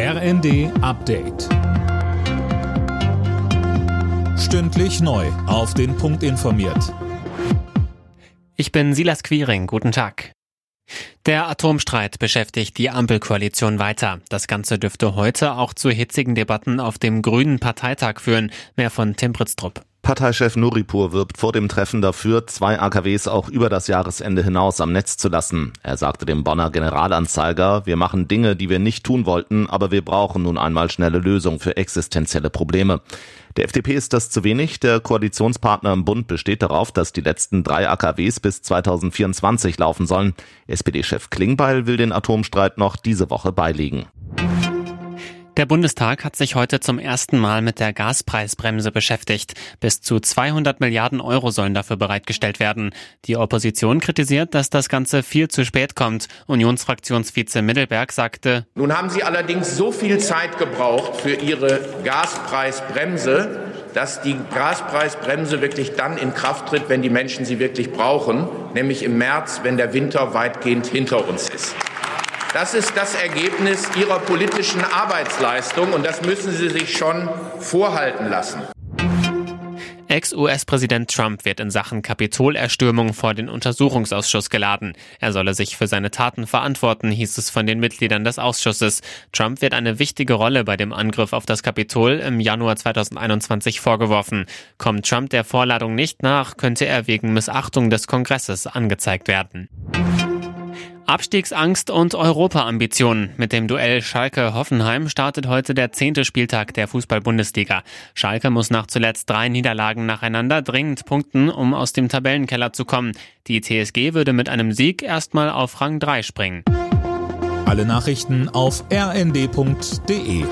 RND Update. Stündlich neu. Auf den Punkt informiert. Ich bin Silas Quiring. Guten Tag. Der Atomstreit beschäftigt die Ampelkoalition weiter. Das Ganze dürfte heute auch zu hitzigen Debatten auf dem Grünen Parteitag führen. Mehr von Tim Britztrup. Parteichef Nuripur wirbt vor dem Treffen dafür, zwei AKWs auch über das Jahresende hinaus am Netz zu lassen. Er sagte dem Bonner Generalanzeiger, wir machen Dinge, die wir nicht tun wollten, aber wir brauchen nun einmal schnelle Lösungen für existenzielle Probleme. Der FDP ist das zu wenig. Der Koalitionspartner im Bund besteht darauf, dass die letzten drei AKWs bis 2024 laufen sollen. SPD-Chef Klingbeil will den Atomstreit noch diese Woche beilegen. Der Bundestag hat sich heute zum ersten Mal mit der Gaspreisbremse beschäftigt. Bis zu 200 Milliarden Euro sollen dafür bereitgestellt werden. Die Opposition kritisiert, dass das Ganze viel zu spät kommt. Unionsfraktionsvize Mittelberg sagte, Nun haben Sie allerdings so viel Zeit gebraucht für Ihre Gaspreisbremse, dass die Gaspreisbremse wirklich dann in Kraft tritt, wenn die Menschen sie wirklich brauchen, nämlich im März, wenn der Winter weitgehend hinter uns ist. Das ist das Ergebnis Ihrer politischen Arbeitsleistung und das müssen Sie sich schon vorhalten lassen. Ex-US-Präsident Trump wird in Sachen Kapitolerstürmung vor den Untersuchungsausschuss geladen. Er solle sich für seine Taten verantworten, hieß es von den Mitgliedern des Ausschusses. Trump wird eine wichtige Rolle bei dem Angriff auf das Kapitol im Januar 2021 vorgeworfen. Kommt Trump der Vorladung nicht nach, könnte er wegen Missachtung des Kongresses angezeigt werden. Abstiegsangst und Europaambitionen. Mit dem Duell Schalke-Hoffenheim startet heute der zehnte Spieltag der Fußball-Bundesliga. Schalke muss nach zuletzt drei Niederlagen nacheinander dringend punkten, um aus dem Tabellenkeller zu kommen. Die TSG würde mit einem Sieg erstmal auf Rang 3 springen. Alle Nachrichten auf rnd.de